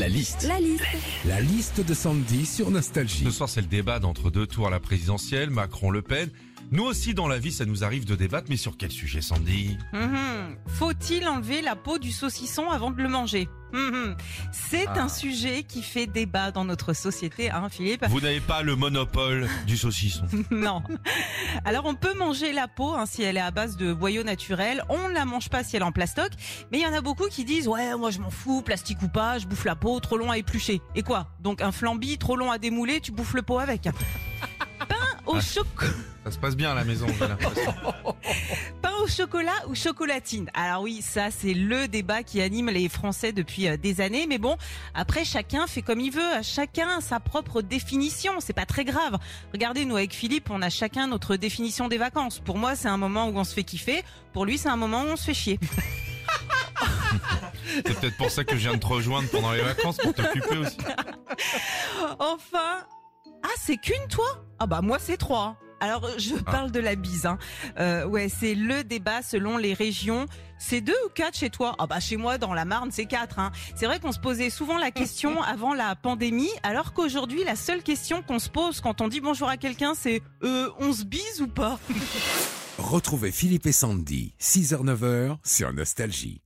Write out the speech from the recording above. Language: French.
La liste. La liste. La liste de Sandy sur Nostalgie. Ce soir, c'est le débat d'entre deux tours à la présidentielle, Macron-Le Pen. Nous aussi, dans la vie, ça nous arrive de débattre, mais sur quel sujet, Sandy? Mhm. Faut-il enlever la peau du saucisson avant de le manger? Mhm. C'est Ah. un sujet qui fait débat dans notre société, hein, Philippe Vous n'avez pas le monopole du saucisson. Non. Alors on peut manger la peau hein, si elle est à base de boyaux naturels. On ne la mange pas si elle est en plastoc. Mais il y en a beaucoup qui disent ouais moi je m'en fous, plastique ou pas, je bouffe la peau, trop long à éplucher. Et quoi? Donc un flambi trop long à démouler, tu bouffes le pot avec. Au Ah. chocolat. Ça se passe bien à la maison, j'ai l'impression. Pain au chocolat ou chocolatine? Alors oui, ça c'est le débat qui anime les Français depuis euh, des années. Mais bon, après chacun fait comme il veut, chacun a sa propre définition. C'est pas très grave. Regardez, nous avec Philippe, on a chacun notre définition des vacances. Pour moi, c'est un moment où on se fait kiffer. Pour lui, c'est un moment où on se fait chier. C'est peut-être pour ça que je viens de te rejoindre pendant les vacances, pour t'occuper aussi. Enfin, c'est qu'une toi? Ah bah moi c'est trois. Alors je parle de la bise. Hein. Euh, ouais, c'est le débat selon les régions. C'est deux ou quatre chez toi? Ah bah chez moi dans la Marne c'est quatre. Hein. C'est vrai qu'on se posait souvent la question avant la pandémie, alors qu'aujourd'hui la seule question qu'on se pose quand on dit bonjour à quelqu'un c'est euh, on se bise ou pas? Retrouvez Philippe et Sandy, 6h-9h sur Nostalgie.